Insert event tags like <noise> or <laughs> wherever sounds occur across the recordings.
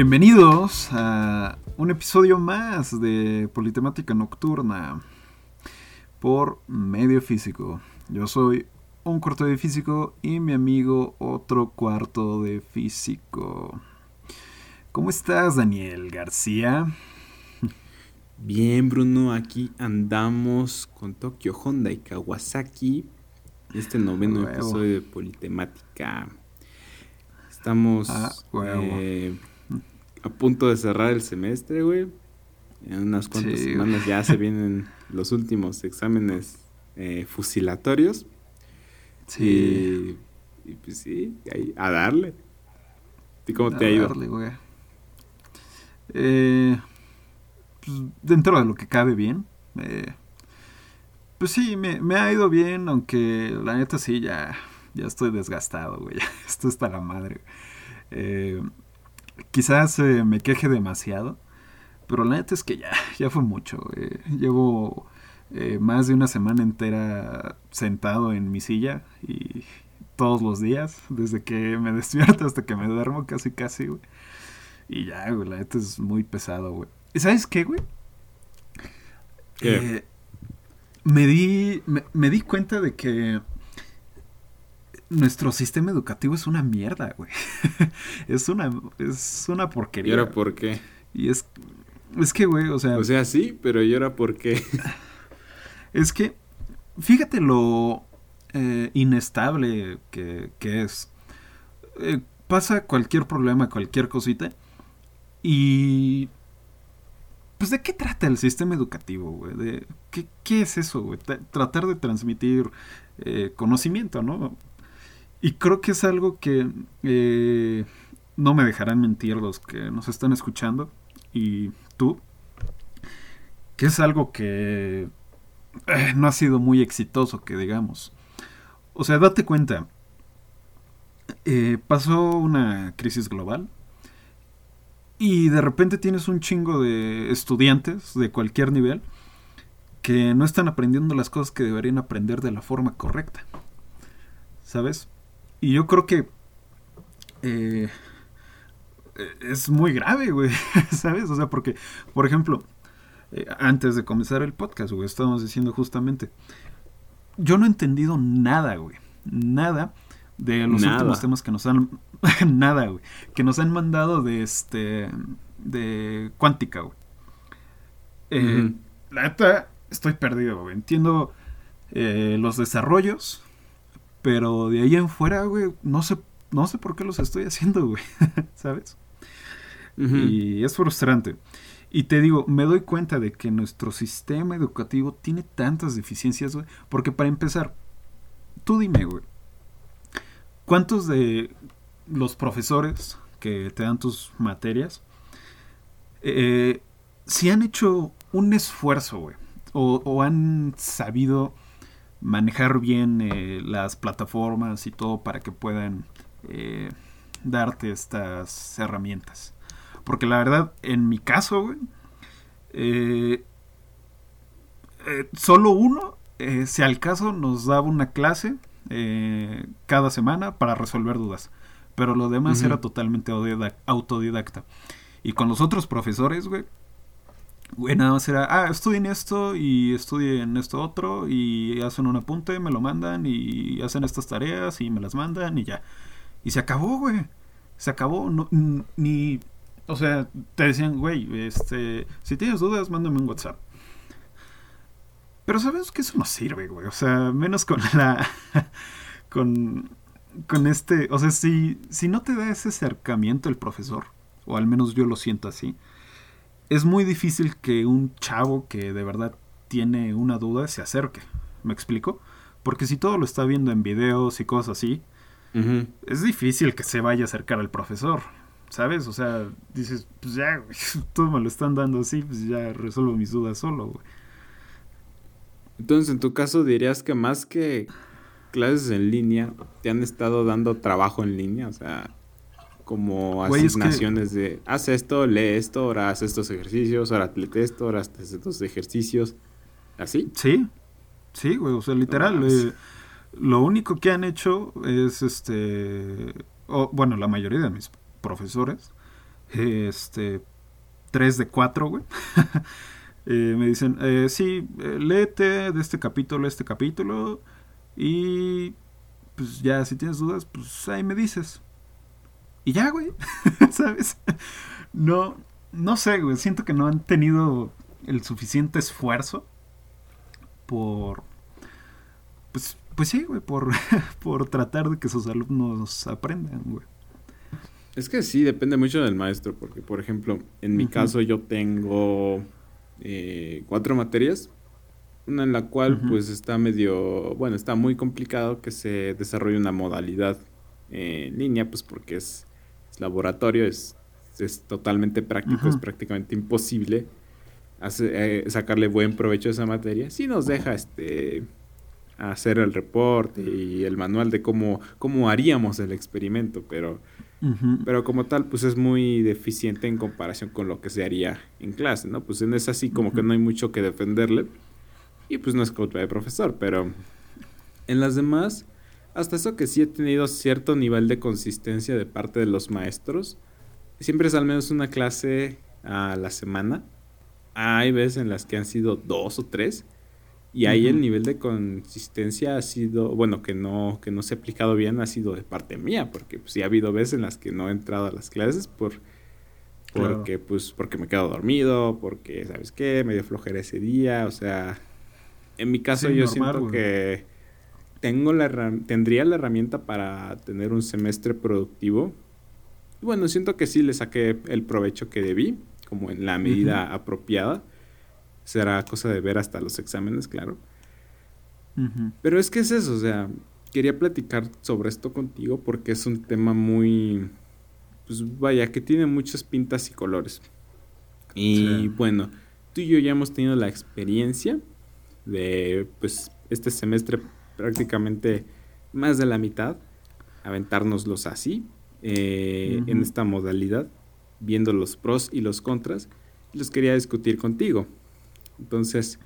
Bienvenidos a un episodio más de Politemática Nocturna por Medio Físico. Yo soy un cuarto de físico y mi amigo otro cuarto de físico. ¿Cómo estás, Daniel García? Bien, Bruno, aquí andamos con Tokyo Honda y Kawasaki. Este noveno episodio de Politemática. Estamos ah, eh, a punto de cerrar el semestre, güey. En unas cuantas semanas ya se vienen los últimos exámenes eh, fusilatorios. Sí. Y, pues sí, a darle. ¿Y cómo te ha ido? Darle, güey. Eh, pues, dentro de lo que cabe bien. Eh, pues sí, me, me, ha ido bien, aunque la neta sí, ya, ya estoy desgastado, güey. <laughs> Esto está la madre. Eh, quizás eh, me queje demasiado, pero la neta es que ya, <laughs> ya fue mucho. llevo eh, más de una semana entera sentado en mi silla y todos los días, desde que me <laughs> despierto hasta que me duermo, casi casi, güey. Y ya, güey, la neta es muy pesado, güey. ¿Y sabes qué, güey? Eh, me di, me, di cuenta de que nuestro sistema educativo es una mierda, güey. <laughs> es una es una porquería. ¿Y ahora por qué? Y es es que, güey, o sea, O sea, sí, pero ¿y ahora por qué? <laughs> es que fíjate lo eh, inestable que, es. Eh, pasa cualquier problema, cualquier cosita y pues de qué trata el sistema educativo, güey? De, ¿qué, es eso, güey? tratar de transmitir eh, conocimiento, ¿no? Y creo que es algo que eh, no me dejarán mentir los que nos están escuchando y tú, que es algo que eh, no ha sido muy exitoso, que digamos. O sea, date cuenta, pasó una crisis global, y de repente tienes un chingo de estudiantes de cualquier nivel que no están aprendiendo las cosas que deberían aprender de la forma correcta. ¿Sabes? Y yo creo que eh, es muy grave, güey. <laughs> ¿Sabes? O sea, porque, por ejemplo, eh, antes de comenzar el podcast, güey, estábamos diciendo justamente, yo no he entendido nada, güey. Nada de los últimos temas que nos han <laughs> nada, güey, que nos han mandado de este de cuántica, güey. Eh, la neta estoy perdido, güey. Entiendo eh, los desarrollos, pero de ahí en fuera, güey, no sé no sé por qué los estoy haciendo, güey, <laughs> ¿sabes? Y es frustrante. Y te digo, me doy cuenta de que nuestro sistema educativo tiene tantas deficiencias, güey, porque para empezar, tú dime, güey, ¿Cuántos de los profesores que te dan tus materias eh, si han hecho un esfuerzo, güey? O, han sabido manejar bien eh, las plataformas y todo para que puedan eh, darte estas herramientas. Porque la verdad, en mi caso, güey, solo uno, si al caso, nos daba una clase eh, cada semana para resolver dudas. Pero lo demás era totalmente autodidacta. Y con los otros profesores, güey, güey, nada más era, ah, estudien esto y estudien esto otro y hacen un apunte, me lo mandan y hacen estas tareas y me las mandan y ya. Y se acabó, güey. Se acabó. No, ni, o sea, te decían, güey, este, si tienes dudas, mándame un WhatsApp. Pero sabes que eso no sirve, güey. O sea, menos con la. <laughs> con. Con este. O sea, si, si no te da ese acercamiento el profesor, o al menos yo lo siento así, es muy difícil que un chavo que de verdad tiene una duda se acerque. ¿Me explico? Porque si todo lo está viendo en videos y cosas así, es difícil que se vaya a acercar al profesor. ¿Sabes? O sea, dices, pues ya, güey, <laughs> todo me lo están dando así, pues ya resuelvo mis dudas solo, güey. Entonces, en tu caso, dirías que más que clases en línea, te han estado dando trabajo en línea, o sea, como asignaciones de haz esto, lee esto, ahora haz estos ejercicios, ahora lee esto, ahora haz estos ejercicios. ¿Así? Sí, sí, güey, o sea, literal. Eh, lo único que han hecho es este. bueno, la mayoría de mis profesores este, 3 de 4, güey. <laughs> Eh, me dicen, eh, sí, léete de este capítulo a este capítulo y pues ya, si tienes dudas, pues ahí me dices. Y ya, güey, <laughs> ¿sabes? No, no sé, güey, siento que no han tenido el suficiente esfuerzo por, pues, pues sí, güey, por, <laughs> por tratar de que sus alumnos aprendan, güey. Es que sí, depende mucho del maestro, porque por ejemplo, en mi caso yo tengo eh, cuatro materias, una en la cual pues está medio, bueno, está muy complicado que se desarrolle una modalidad en línea, pues porque es, laboratorio, es, es, totalmente práctico, es prácticamente imposible eh, sacarle buen provecho a esa materia. Si nos deja este hacer el reporte y el manual de cómo, cómo haríamos el experimento, pero pero como tal, pues es muy deficiente en comparación con lo que se haría en clase, ¿no? Pues en es así como que no hay mucho que defenderle. Y pues no es culpa de profesor, pero en las demás, hasta eso que sí he tenido cierto nivel de consistencia de parte de los maestros. Siempre es al menos una clase a la semana. Hay veces en las que han sido dos o tres. Y ahí el nivel de consistencia ha sido, bueno, que no, que no se ha aplicado bien, ha sido de parte mía, porque pues, sí ha habido veces en las que no he entrado a las clases por, porque, pues, porque me quedo dormido, porque, ¿sabes qué? Me dio flojera ese día, o sea, en mi caso yo siento que tengo la, tendría la herramienta para tener un semestre productivo. Y bueno, siento que sí le saqué el provecho que debí, como en la medida apropiada será cosa de ver hasta los exámenes, claro. Pero es que es eso, o sea, quería platicar sobre esto contigo porque es un tema muy, pues vaya, que tiene muchas pintas y colores. Y bueno, tú y yo ya hemos tenido la experiencia de, pues, este semestre prácticamente más de la mitad, aventárnoslos así, eh, en esta modalidad, viendo los pros y los contras, y los quería discutir contigo. Entonces,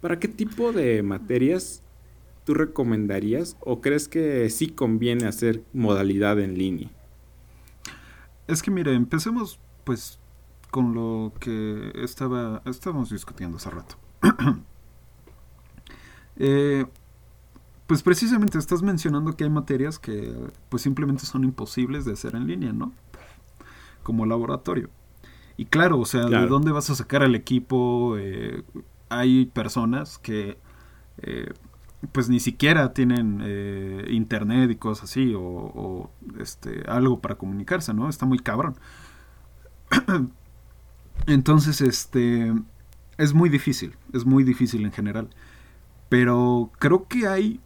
¿para qué tipo de materias tú recomendarías o crees que sí conviene hacer modalidad en línea? Es que mire, empecemos pues con lo que estaba estábamos discutiendo hace rato. <clears throat> Eh, pues precisamente estás mencionando que hay materias que pues simplemente son imposibles de hacer en línea, ¿no? Como laboratorio. Y claro, o sea, ¿de dónde vas a sacar al equipo? Eh, hay personas que eh, pues ni siquiera tienen eh, internet y cosas así o, este algo para comunicarse, ¿no? Está muy cabrón. <clears throat> Entonces, este es muy difícil, es muy difícil en general. Pero creo que hay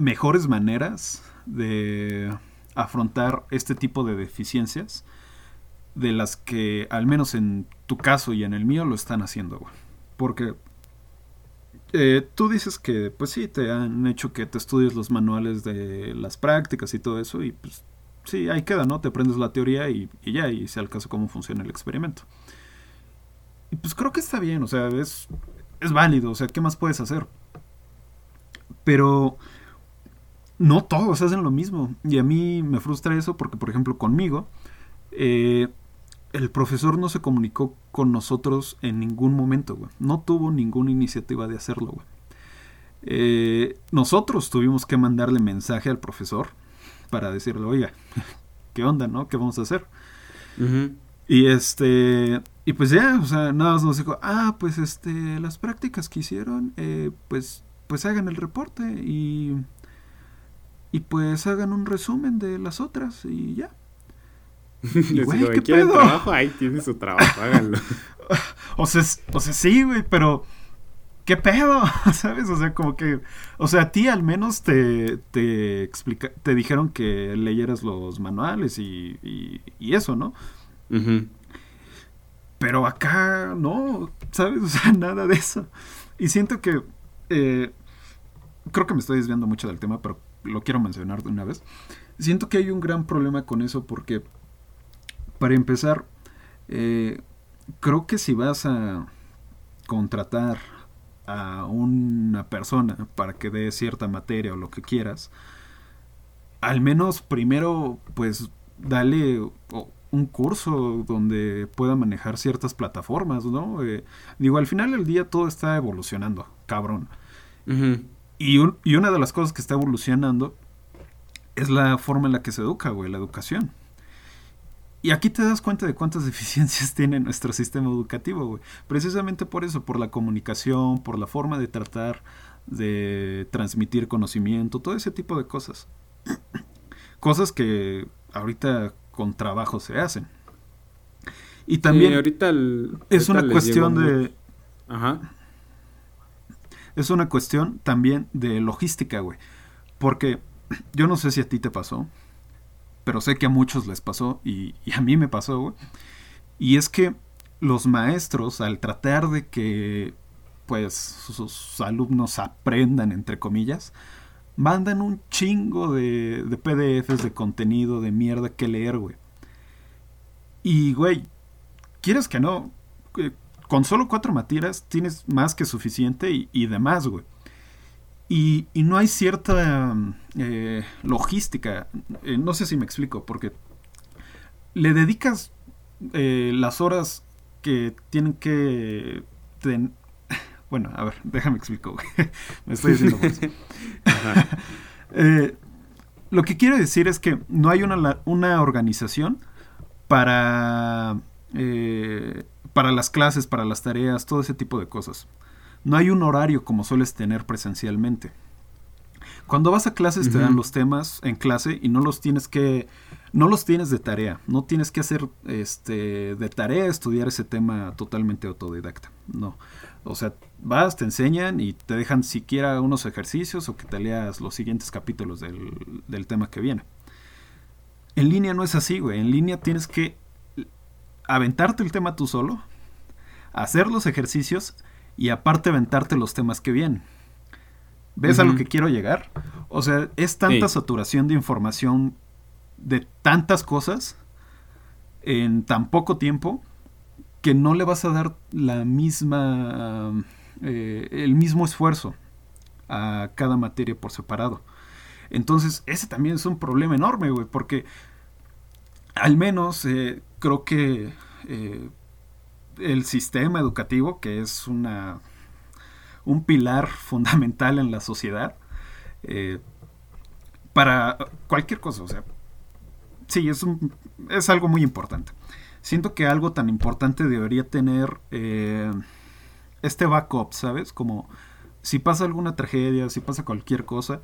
mejores maneras de afrontar este tipo de deficiencias de las que, al menos en tu caso y en el mío, lo están haciendo. Porque eh, tú dices que, pues sí, te han hecho que te estudies los manuales de las prácticas y todo eso, y pues sí, ahí queda, ¿no? Te aprendes la teoría y, ya, y se alcanza cómo funciona el experimento. Y pues creo que está bien, o sea, es, es válido, o sea, ¿qué más puedes hacer? Pero no todos hacen lo mismo. Y a mí me frustra eso porque, por ejemplo, conmigo, eh, el profesor no se comunicó con nosotros en ningún momento, güey. No tuvo ninguna iniciativa de hacerlo, güey. Eh, nosotros tuvimos que mandarle mensaje al profesor para decirle, oiga, <laughs> ¿qué onda, no? ¿Qué vamos a hacer? Y este, y pues ya, o sea, nada más nos dijo, ah, pues este, las prácticas que hicieron, eh, pues, pues hagan el reporte y, y pues hagan un resumen de las otras y ya. <laughs> Y, güey, ¿qué pedo? trabajo, ahí tiene su trabajo, háganlo. <laughs> o, sea, o sea, sí, güey, pero ¿qué pedo? <laughs> ¿Sabes? O sea, como que, o sea, a ti al menos te, te, explica, te dijeron que leyeras los manuales y, y, eso, ¿no? Pero acá no, ¿sabes? O sea, nada de eso. Y siento que, eh, creo que me estoy desviando mucho del tema, pero lo quiero mencionar de una vez. Siento que hay un gran problema con eso porque para empezar, eh, creo que si vas a contratar a una persona para que dé cierta materia o lo que quieras, al menos primero, pues dale, un curso donde pueda manejar ciertas plataformas, ¿no? Eh, digo, al final del día todo está evolucionando, cabrón. Y, y una de las cosas que está evolucionando es la forma en la que se educa, güey, la educación. Y aquí te das cuenta de cuántas <laughs> deficiencias tiene nuestro sistema educativo, güey. Precisamente por eso, por la comunicación, por la forma de tratar de transmitir conocimiento, todo ese tipo de cosas. <clears throat> cosas que ahorita con trabajo se hacen. Y también ahorita es una cuestión de... Ajá. Es una cuestión también de logística, güey. Porque <clears throat> yo no sé si a ti te pasó, pero sé que a muchos les pasó y, a mí me pasó, güey. Y es que los maestros, al tratar de que pues sus alumnos aprendan, entre comillas, mandan un chingo de, de PDFs de contenido de mierda que leer, güey. Y, güey, quieres que no, eh, con solo cuatro materias tienes más que suficiente y, y demás, güey. Y, no hay cierta eh, logística. Eh, no sé si me explico, porque le dedicas eh, las horas que tienen que... <laughs> Bueno, a ver, déjame explico. <laughs> me estoy diciendo <laughs> lo que quiero decir es que no hay una, una organización para, para las clases, para las tareas, todo ese tipo de cosas. No hay un horario como sueles tener presencialmente. Cuando vas a clases te dan los temas en clase y no los tienes que no los tienes de tarea, no tienes que hacer este de tarea estudiar ese tema totalmente autodidacta. No. O sea, vas, te enseñan y te dejan siquiera unos ejercicios o que te leas los siguientes capítulos del, del tema que viene. En línea no es así, güey. En línea tienes que aventarte el tema tú solo, hacer los ejercicios y aparte aventarte los temas que vienen. ¿Ves a lo que quiero llegar? O sea, es tanta saturación de información de tantas cosas en tan poco tiempo que no le vas a dar la misma eh, el mismo esfuerzo a cada materia por separado. Entonces, ese también es un problema enorme, güey, porque al menos eh, creo que eh, el sistema educativo, que es una, un pilar fundamental en la sociedad, eh, para cualquier cosa. O sea, sí, es, un, es algo muy importante. Siento que algo tan importante debería tener eh, este backup, ¿sabes? Como si pasa alguna tragedia, si pasa cualquier cosa,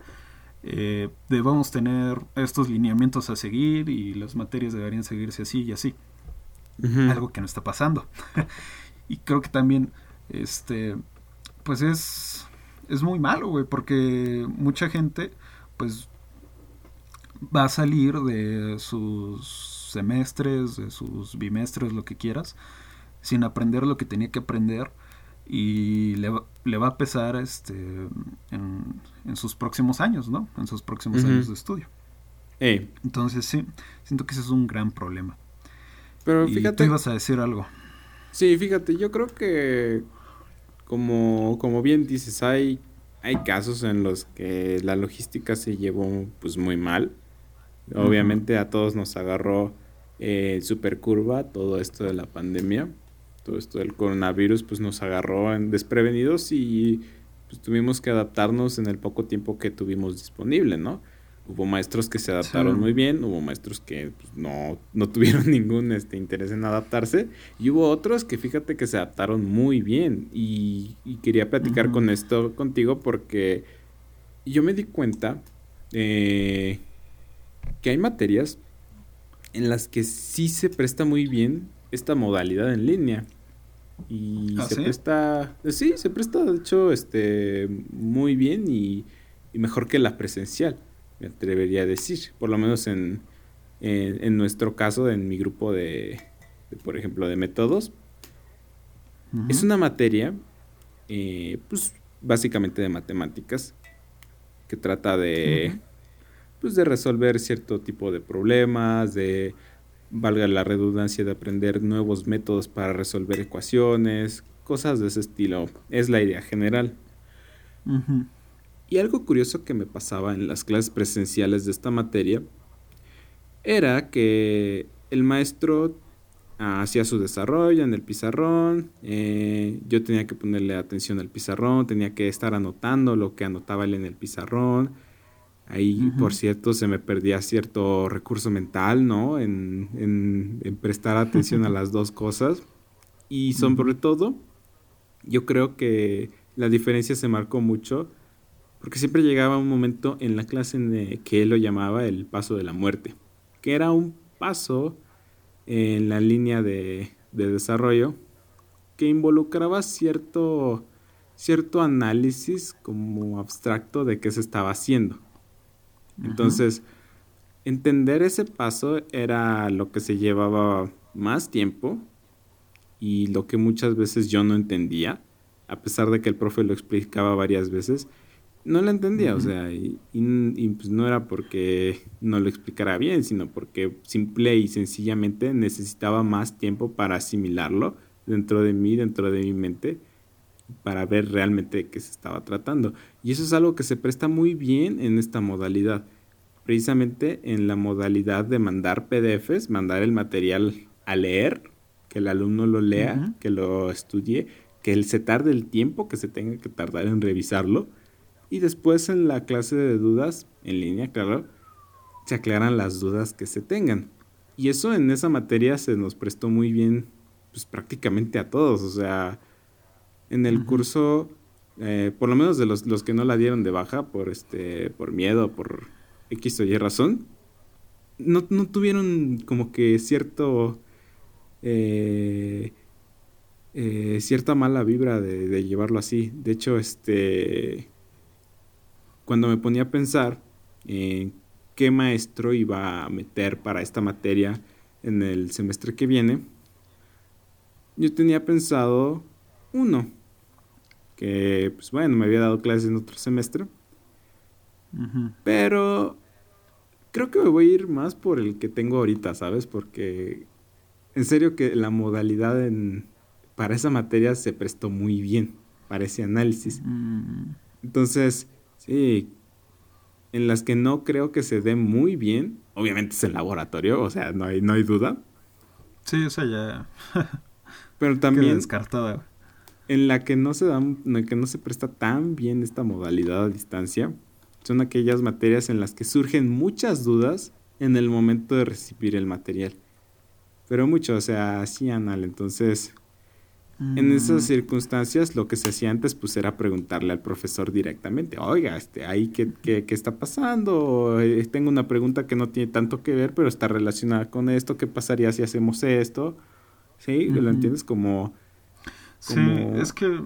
eh, debemos tener estos lineamientos a seguir y las materias deberían seguirse así y así algo que no está pasando. <laughs> y creo que también, este, pues es, es muy malo, güey, porque mucha gente, pues, va a salir de sus semestres, de sus bimestres, lo que quieras, sin aprender lo que tenía que aprender y le va, le va a pesar este en, en, sus próximos años, ¿no? En sus próximos años de estudio. Entonces sí, siento que ese es un gran problema. Pero fíjate. tú ibas a decir algo. Sí, fíjate, yo creo que como, como bien dices, hay, hay casos en los que la logística se llevó pues muy mal. Obviamente a todos nos agarró eh, super curva todo esto de la pandemia. Todo esto del coronavirus pues nos agarró en desprevenidos y pues tuvimos que adaptarnos en el poco tiempo que tuvimos disponible, ¿no? Hubo maestros que se adaptaron muy bien, hubo maestros que pues, no, no, <laughs> tuvieron ningún este, interés en adaptarse y hubo otros que fíjate que se adaptaron muy bien y, quería platicar con esto contigo porque yo me di cuenta eh, que hay materias en las que sí se presta muy bien esta modalidad en línea. Y ¿Ah, se presta, sí, se presta de hecho este, muy bien y mejor que la presencial me atrevería a decir, por lo menos en, en, nuestro caso, en mi grupo de, por ejemplo, de métodos. Es una materia, eh, pues básicamente de matemáticas, que trata de, pues, de resolver cierto tipo de problemas, de, valga la redundancia, de aprender nuevos métodos para resolver ecuaciones, cosas de ese estilo. Es la idea general. Y algo curioso que me pasaba en las clases presenciales de esta materia era que el maestro ah, hacía su desarrollo en el pizarrón, eh, yo tenía que ponerle atención al pizarrón, tenía que estar anotando lo que anotaba él en el pizarrón. Ahí, por cierto, se me perdía cierto recurso mental, ¿no? En, en, prestar atención a <laughs> las dos cosas. Y sobre todo, yo creo que la diferencia se marcó mucho porque siempre llegaba un momento en la clase en que él lo llamaba el paso de la muerte, que era un paso en la línea de, desarrollo que involucraba cierto, cierto análisis como abstracto de qué se estaba haciendo. Entonces, entender ese paso era lo que se llevaba más tiempo y lo que muchas veces yo no entendía, a pesar de que el profe lo explicaba varias veces, no lo entendía, o sea, y, pues no era porque no lo explicara bien, sino porque simple y sencillamente necesitaba más tiempo para asimilarlo dentro de mí, dentro de mi mente, para ver realmente de qué se estaba tratando. Y eso es algo que se presta muy bien en esta modalidad. Precisamente en la modalidad de mandar PDFs, mandar el material a leer, que el alumno lo lea, que lo estudie, que él se tarde el tiempo que se tenga que tardar en revisarlo y después en la clase de dudas, en línea, claro, se aclaran las dudas que se tengan. Y eso en esa materia se nos prestó muy bien, pues prácticamente a todos. O sea, en el curso, eh, por lo menos de los, los, que no la dieron de baja por, este, por miedo, por X o Y razón, no, no tuvieron como que cierto... Eh, eh, cierta mala vibra de, de, llevarlo así. De hecho, este cuando me ponía a pensar en qué maestro iba a meter para esta materia en el semestre que viene, yo tenía pensado uno, que pues bueno, me había dado clases en otro semestre, pero creo que me voy a ir más por el que tengo ahorita, ¿sabes? Porque en serio que la modalidad en, para esa materia se prestó muy bien para ese análisis. Mm. Entonces, Sí, en las que no creo que se dé muy bien, obviamente es el laboratorio, o sea, no hay, no hay duda. Sí, o sea, ya. <laughs> Pero también. descartada. En la que no se da, en la que no se presta tan bien esta modalidad a distancia, son aquellas materias en las que surgen muchas dudas en el momento de recibir el material. Pero mucho, o sea, así anal. Entonces, en esas circunstancias lo que se hacía antes pues era preguntarle al profesor directamente, oiga, este, ahí qué, qué, qué está pasando, eh, tengo una pregunta que no tiene tanto que ver, pero está relacionada con esto, ¿qué pasaría si hacemos esto? ¿Sí? ¿Lo entiendes? Como, Sí, es que...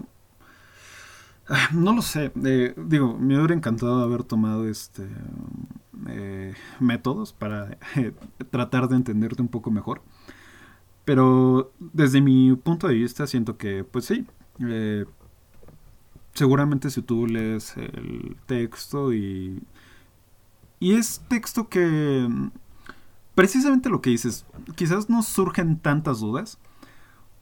Ah, no lo sé, eh, digo, me hubiera encantado haber tomado este eh, métodos para tratar de entenderte un poco mejor. Pero desde mi punto de vista siento que, pues sí, eh, seguramente si tú lees el texto y... Y es texto que... Precisamente lo que dices, quizás no surgen tantas dudas,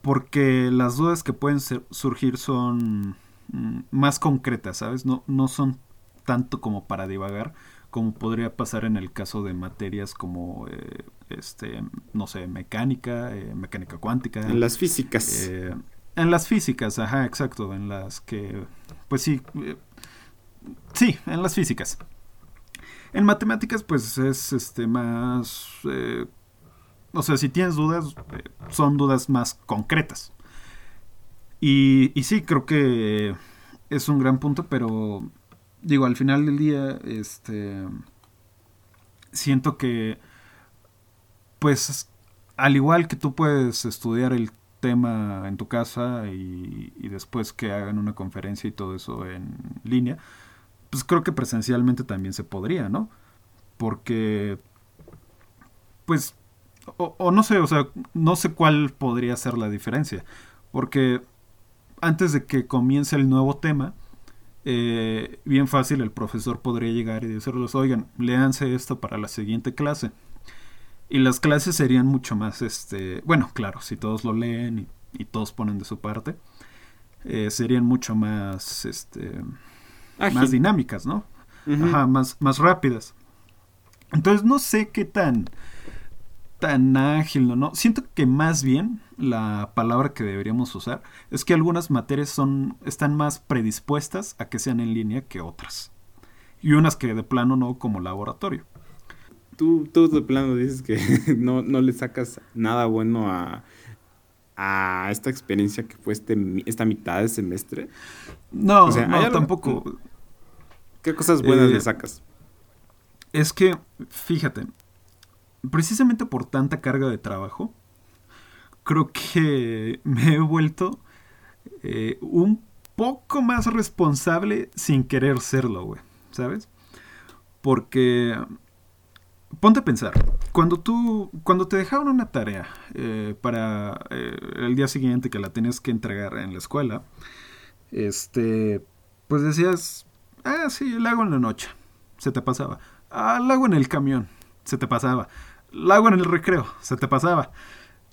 porque las dudas que pueden surgir son mm, más concretas, ¿sabes? No, no son tanto como para divagar, como podría pasar en el caso de materias como eh, este, no sé, mecánica, eh, mecánica cuántica. En las físicas. Eh, en las físicas, ajá, exacto, en las que, pues sí, sí, en las físicas. En matemáticas, pues es este más, o sea, si tienes dudas, son dudas más concretas. Y, y sí, creo que es un gran punto, pero digo, al final del día, este, siento que pues al igual que tú puedes estudiar el tema en tu casa y, después que hagan una conferencia y todo eso en línea, pues creo que presencialmente también se podría, ¿no? Porque, pues, o, no sé, o sea, no sé cuál podría ser la diferencia. Porque antes de que comience el nuevo tema, eh, bien fácil el profesor podría llegar y decirles, oigan, léanse esto para la siguiente clase. Y las clases serían mucho más, este, bueno, claro, si todos lo leen y, todos ponen de su parte, eh, serían mucho más, este, más dinámicas, ¿no? Ajá, más, más rápidas. Entonces no sé qué tan, tan ágil, ¿no? Siento que más bien la palabra que deberíamos usar es que algunas materias son están más predispuestas a que sean en línea que otras. Y unas que de plano no como laboratorio. Tú, tú de plano dices que <laughs> no, no le sacas nada bueno a, a esta experiencia que fue este, esta mitad de semestre. No, no tampoco. ¿Qué cosas buenas le eh, sacas? Es que, fíjate, precisamente por tanta carga de trabajo, creo que me he vuelto eh, un poco más responsable sin querer serlo, güey. ¿Sabes? Porque ponte a pensar, cuando tú, cuando te dejaban una tarea eh, para eh, el día siguiente que la tenías que entregar en la escuela, este, pues decías, ah, sí, la hago en la noche, se te pasaba. Ah, la hago en el camión, se te pasaba. La hago en el recreo, se te pasaba.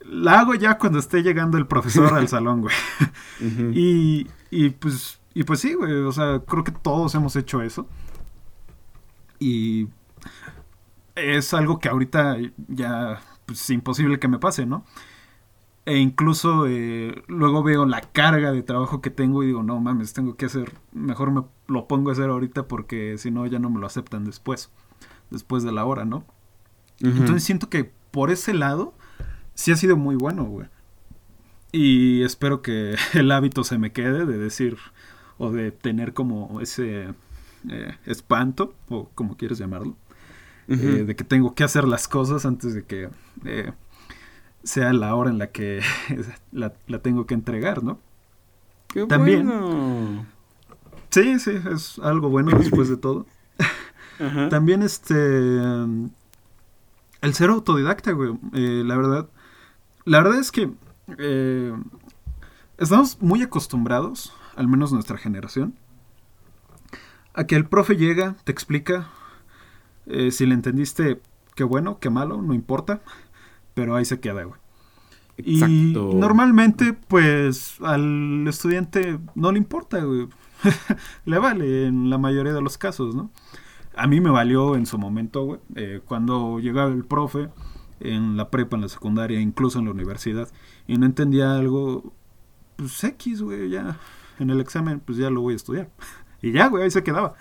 La hago ya cuando esté llegando el profesor al <laughs> salón, güey. y, y, pues, y pues sí, güey, o sea, creo que todos hemos hecho eso. Y es algo que ahorita ya pues, es imposible que me pase, ¿no? E incluso eh, luego veo la carga de trabajo que tengo y digo, no mames, tengo que hacer, mejor me lo pongo a hacer ahorita porque si no ya no me lo aceptan después, después de la hora, ¿no? Entonces siento que por ese lado sí ha sido muy bueno, güey. Y espero que <laughs> el hábito se me quede de decir o de tener como ese eh, espanto, o como quieres llamarlo, eh, de que tengo que hacer las cosas antes de que eh, sea la hora en la que <laughs> la, tengo que entregar, ¿no? Qué También, bueno. Sí, sí, es algo bueno después de todo. <laughs> También este el ser autodidacta, güey. Eh, la verdad. La verdad es que. Eh, estamos muy acostumbrados, al menos nuestra generación, a que el profe llega, te explica. Eh, si le entendiste, qué bueno, qué malo, no importa. Pero ahí se queda, güey. Y normalmente, pues, al estudiante no le importa, güey. <laughs> le vale en la mayoría de los casos, ¿no? A mí me valió en su momento, güey, eh, cuando llegaba el profe en la prepa, en la secundaria, incluso en la universidad, y no entendía algo, pues X, güey, ya en el examen, pues ya lo voy a estudiar. <laughs> y ya, güey, ahí se quedaba.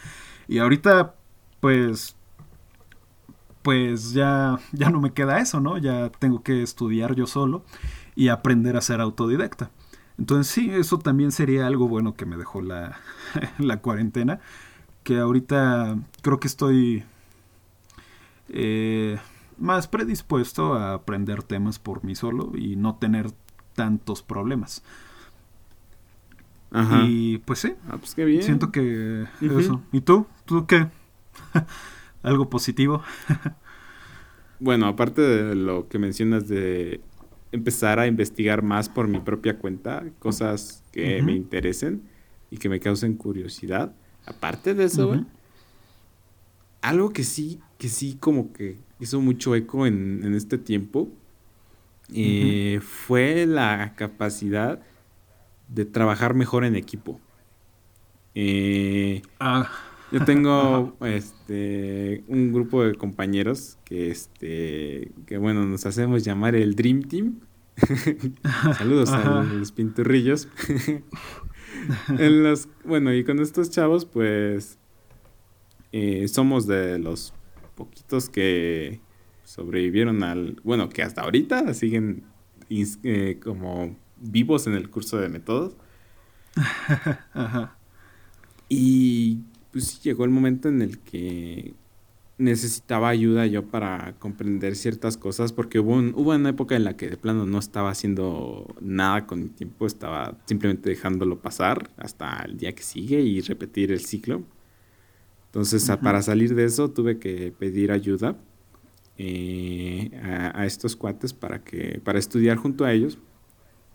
Y ahorita, pues, pues ya, ya no me queda eso, ¿no? Ya tengo que estudiar yo solo y aprender a ser autodidacta. Entonces sí, eso también sería algo bueno que me dejó la, <laughs> la cuarentena que ahorita creo que estoy eh, más predispuesto a aprender temas por mí solo y no tener tantos problemas. Ajá. Y pues sí. Ah, pues qué bien. Siento que eso. ¿Y tú? ¿Tú qué? <laughs> ¿Algo positivo? bueno, aparte de lo que mencionas de empezar a investigar más por mi propia cuenta, cosas que me interesen y que me causen curiosidad Aparte de eso, algo que sí, que sí como que hizo mucho eco en, este tiempo, eh, fue la capacidad de trabajar mejor en equipo. Eh, ah. Yo tengo <laughs> este un grupo de compañeros que este que bueno nos hacemos llamar el Dream Team. <laughs> Saludos a los pinturrillos. <laughs> <laughs> en los, bueno, y con estos chavos, pues eh, somos de los poquitos que sobrevivieron al, bueno, que hasta ahorita siguen eh, como vivos en el curso de métodos. <laughs> Y pues llegó el momento en el que necesitaba ayuda yo para comprender ciertas cosas porque hubo, hubo una época en la que de plano no estaba haciendo nada con mi tiempo, estaba simplemente dejándolo pasar hasta el día que sigue y repetir el ciclo. Entonces, para salir de eso tuve que pedir ayuda eh, a, estos cuates para, que, para estudiar junto a ellos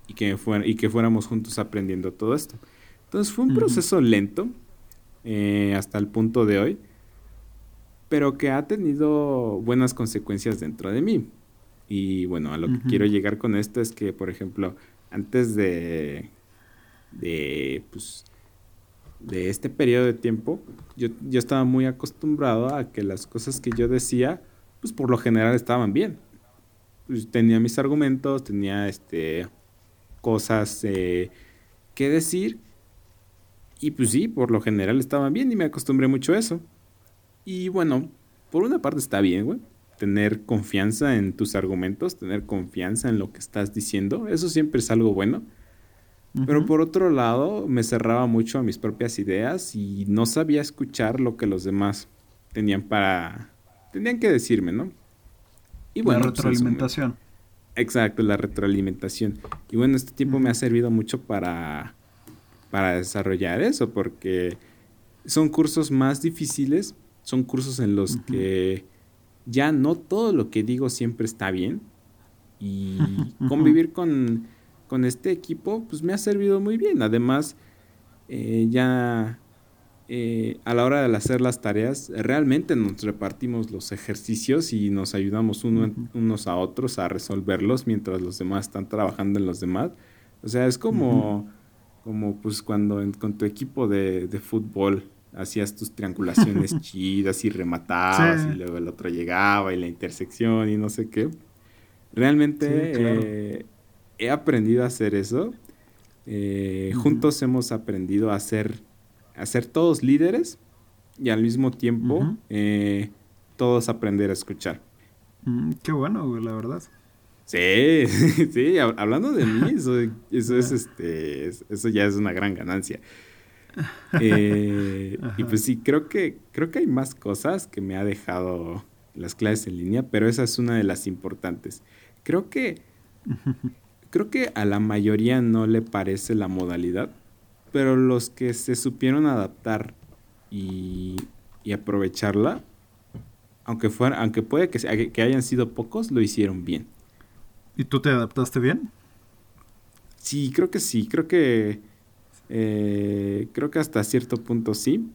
y que, y que fuéramos juntos aprendiendo todo esto. Entonces fue un proceso lento eh, hasta el punto de hoy pero que ha tenido buenas consecuencias dentro de mí. Y bueno, a lo que quiero llegar con esto es que, por ejemplo, antes de, de, pues, de este periodo de tiempo, yo, yo estaba muy acostumbrado a que las cosas que yo decía, pues por lo general estaban bien. pues, tenía mis argumentos, tenía este, cosas eh, que decir. Y pues sí, por lo general estaban bien y me acostumbré mucho a eso. Y bueno, por una parte está bien, güey. Tener confianza en tus argumentos, tener confianza en lo que estás diciendo. Eso siempre es algo bueno. Pero por otro lado, me cerraba mucho a mis propias ideas y no sabía escuchar lo que los demás tenían para... tenían que decirme, ¿no? Y bueno, la pues, retroalimentación. exacto, la retroalimentación. Y bueno, este tiempo me ha servido mucho para, para desarrollar eso, porque son cursos más difíciles, son cursos en los que ya no todo lo que digo siempre está bien. Y convivir con con este equipo, pues me ha servido muy bien. Además, eh, ya eh, a la hora de hacer las tareas, realmente nos repartimos los ejercicios y nos ayudamos unos a otros a resolverlos mientras los demás están trabajando en los demás. O sea, es como, como pues cuando con tu equipo de, fútbol hacías tus triangulaciones <laughs> chidas y rematabas y luego el otro llegaba y la intersección y no sé qué. Realmente eh, he aprendido a hacer eso. Eh, juntos hemos aprendido a ser, a ser todos líderes y al mismo tiempo eh, todos aprender a escuchar. Mm, qué bueno, la verdad. Sí, <laughs> sí, hablando de mí, eso, eso es este, eso ya es una gran ganancia. <laughs> Eh, y pues sí, creo que, creo que hay más cosas que me ha dejado las clases en línea, pero esa es una de las importantes. Creo que <laughs> Creo que a la mayoría no le parece la modalidad, pero los que se supieron adaptar y, aprovecharla, aunque, fuera, aunque puede que, que hayan sido pocos, lo hicieron bien. ¿Y tú te adaptaste bien? Sí, creo que sí. Creo que. Eh, creo que hasta cierto punto sí.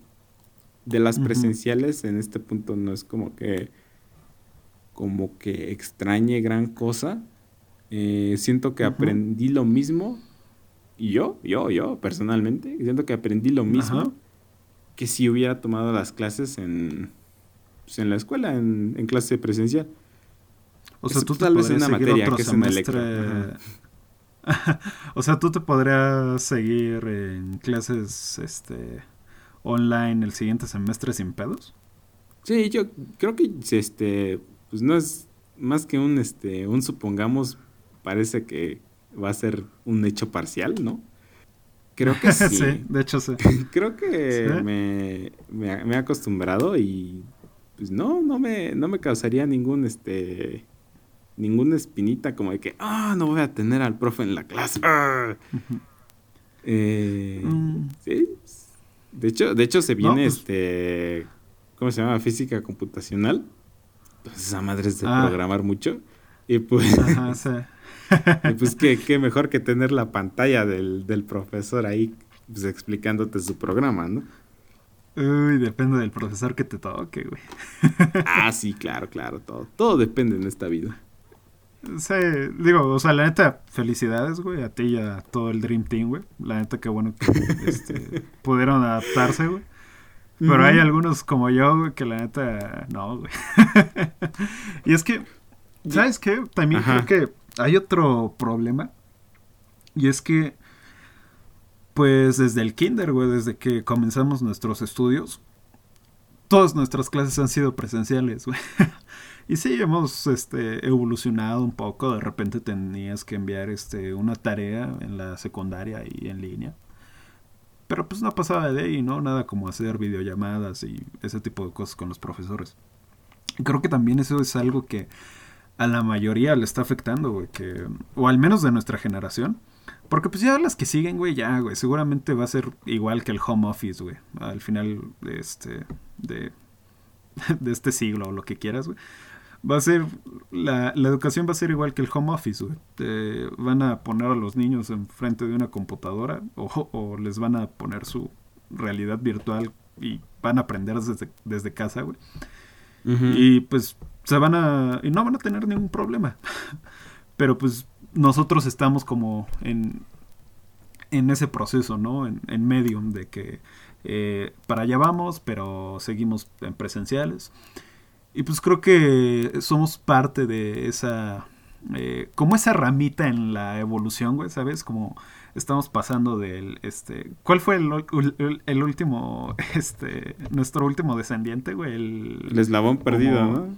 De las presenciales, en este punto no es como que. como que extrañe gran cosa. Eh, siento que aprendí lo mismo. Y yo, yo, yo, personalmente, siento que aprendí lo mismo que si hubiera tomado las clases en, pues, en la escuela, en, en clase presencial. O sea, tú tal vez en una materia que es en <laughs> o sea, tú te podrías seguir en clases este online el siguiente semestre sin pedos. Sí, yo creo que este pues no es más que un este un supongamos parece que va a ser un hecho parcial, ¿no? Creo que <laughs> sí. sí de hecho sí. <laughs> Creo que me, he acostumbrado y pues no, no me, no me causaría ningún este ninguna espinita como de que ah no voy a tener al profe en la clase. Ah. Eh, mm. Sí. De hecho, de hecho se viene pues este ¿cómo se llama? física computacional. Entonces esa madre es de ah. programar mucho. Y pues. Ajá, sí <laughs> y pues qué, mejor que tener la pantalla del, profesor ahí pues, explicándote su programa, ¿no? Uy, depende del profesor que te toque, güey. ah, sí, claro, claro, todo. Todo depende en esta vida. Sí, digo, o sea, la neta, felicidades, güey, a ti y a todo el Dream Team, güey. La neta, qué bueno que <laughs> este, pudieron adaptarse, güey. Pero hay algunos como yo, güey, que la neta, no, güey. <laughs> y es que, ¿sabes qué? También creo que hay otro problema. Y es que, pues desde el kinder, güey, desde que comenzamos nuestros estudios, todas nuestras clases han sido presenciales, güey. <laughs> y sí, hemos este, evolucionado un poco. De repente tenías que enviar este, una tarea en la secundaria y en línea. Pero pues no pasaba de ahí, ¿no? Nada como hacer videollamadas y ese tipo de cosas con los profesores. Creo que también eso es algo que a la mayoría le está afectando, güey, que o al menos de nuestra generación. Porque pues ya las que siguen, güey, ya, güey, seguramente va a ser igual que el home office, güey, al final de este de, <laughs> de este siglo o lo que quieras, güey. Va a ser la, la, educación va a ser igual que el home office, güey. Van a poner a los niños enfrente de una computadora o, o les van a poner su realidad virtual y van a aprender desde, desde casa, güey. Y pues se van a. y no van a tener ningún problema. <laughs> Pero pues nosotros estamos como en, en ese proceso, ¿no? En, en medio de que eh, para allá vamos, pero seguimos en presenciales. Y pues creo que somos parte de esa eh, como esa ramita en la evolución, güey, ¿sabes? Como estamos pasando del, este, ¿cuál fue el, el, último, <laughs> este, nuestro último descendiente, güey? El, eslabón perdido, ¿no?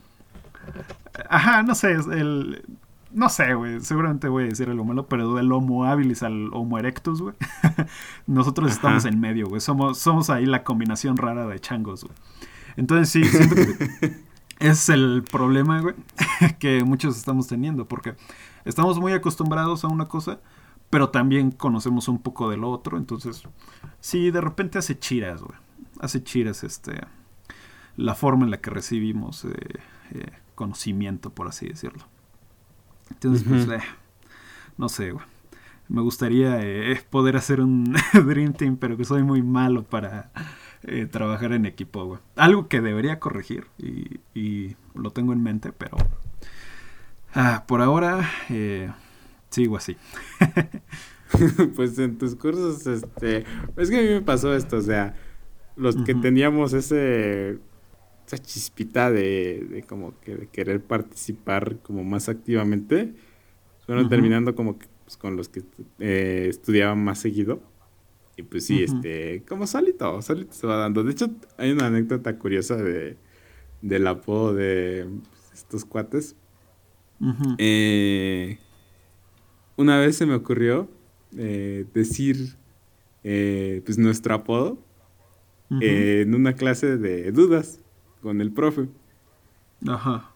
Ajá, no sé, el, no sé, güey, seguramente voy a decir algo malo, pero del Homo habilis al Homo erectus, güey. <laughs> Nosotros estamos en medio, güey, somos, somos ahí la combinación rara de changos, güey. Entonces sí, siento que <laughs> es el problema, güey, <laughs> que muchos estamos teniendo, porque estamos muy acostumbrados a una cosa, pero también conocemos un poco del otro, entonces sí, de repente hace chiras, güey, hace chiras este, la forma en la que recibimos eh, eh, conocimiento, por así decirlo. Entonces, pues, eh, no sé, güey. Me gustaría poder hacer un <laughs> Dream Team, pero que soy muy malo para eh, trabajar en equipo, güey. Algo que debería corregir y, lo tengo en mente, pero ah, por ahora eh, sigo así. <laughs> pues en tus cursos, este, es que a mí me pasó esto, o sea, los que teníamos ese esa chispita de, como que de querer participar como más activamente, fueron terminando como que pues, con los que eh, estudiaban más seguido. Y pues sí, este, como solito, solito se va dando. De hecho, hay una anécdota curiosa de, del apodo de estos cuates. Eh, una vez se me ocurrió eh, decir eh, pues nuestro apodo en una clase de dudas con el profe. Ajá.